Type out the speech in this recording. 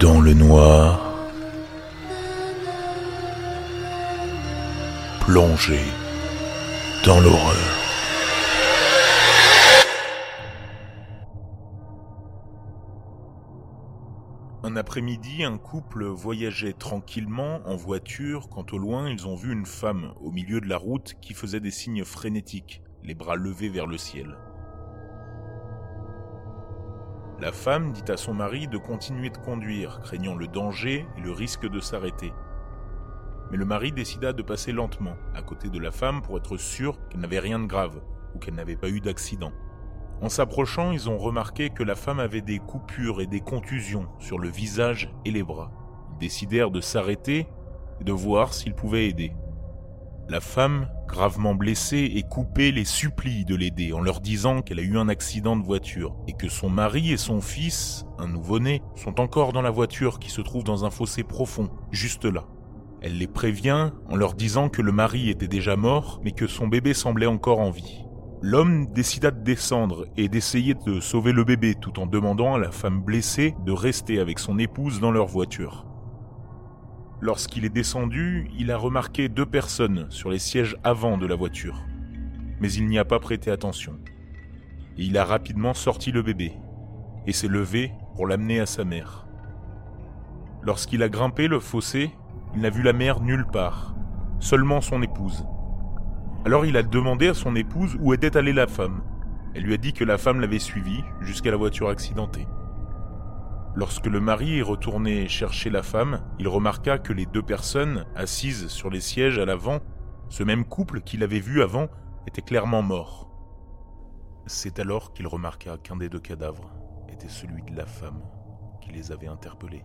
Dans le noir, plongé dans l'horreur. Un après-midi, un couple voyageait tranquillement en voiture quand au loin ils ont vu une femme au milieu de la route qui faisait des signes frénétiques, les bras levés vers le ciel. La femme dit à son mari de continuer de conduire, craignant le danger et le risque de s'arrêter. Mais le mari décida de passer lentement à côté de la femme pour être sûr qu'elle n'avait rien de grave ou qu'elle n'avait pas eu d'accident. En s'approchant, ils ont remarqué que la femme avait des coupures et des contusions sur le visage et les bras. Ils décidèrent de s'arrêter et de voir s'ils pouvaient aider. La femme, gravement blessée et coupée, les supplie de l'aider en leur disant qu'elle a eu un accident de voiture et que son mari et son fils, un nouveau-né, sont encore dans la voiture qui se trouve dans un fossé profond, juste là. Elle les prévient en leur disant que le mari était déjà mort mais que son bébé semblait encore en vie. L'homme décida de descendre et d'essayer de sauver le bébé tout en demandant à la femme blessée de rester avec son épouse dans leur voiture. Lorsqu'il est descendu, il a remarqué deux personnes sur les sièges avant de la voiture. Mais il n'y a pas prêté attention. Et il a rapidement sorti le bébé et s'est levé pour l'amener à sa mère. Lorsqu'il a grimpé le fossé, il n'a vu la mère nulle part, seulement son épouse. Alors il a demandé à son épouse où était allée la femme. Elle lui a dit que la femme l'avait suivie jusqu'à la voiture accidentée. Lorsque le mari est retourné chercher la femme, il remarqua que les deux personnes assises sur les sièges à l'avant, ce même couple qu'il avait vu avant, était clairement mort. C'est alors qu'il remarqua qu'un des deux cadavres était celui de la femme qui les avait interpellés.